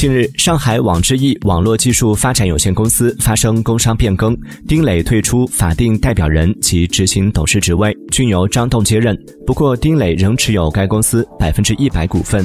近日上海网之翼网络技术发展有限公司发生工商变更丁磊退出法定代表人及执行董事职位均由张栋接任。不过丁磊仍持有该公司百分之一百股份。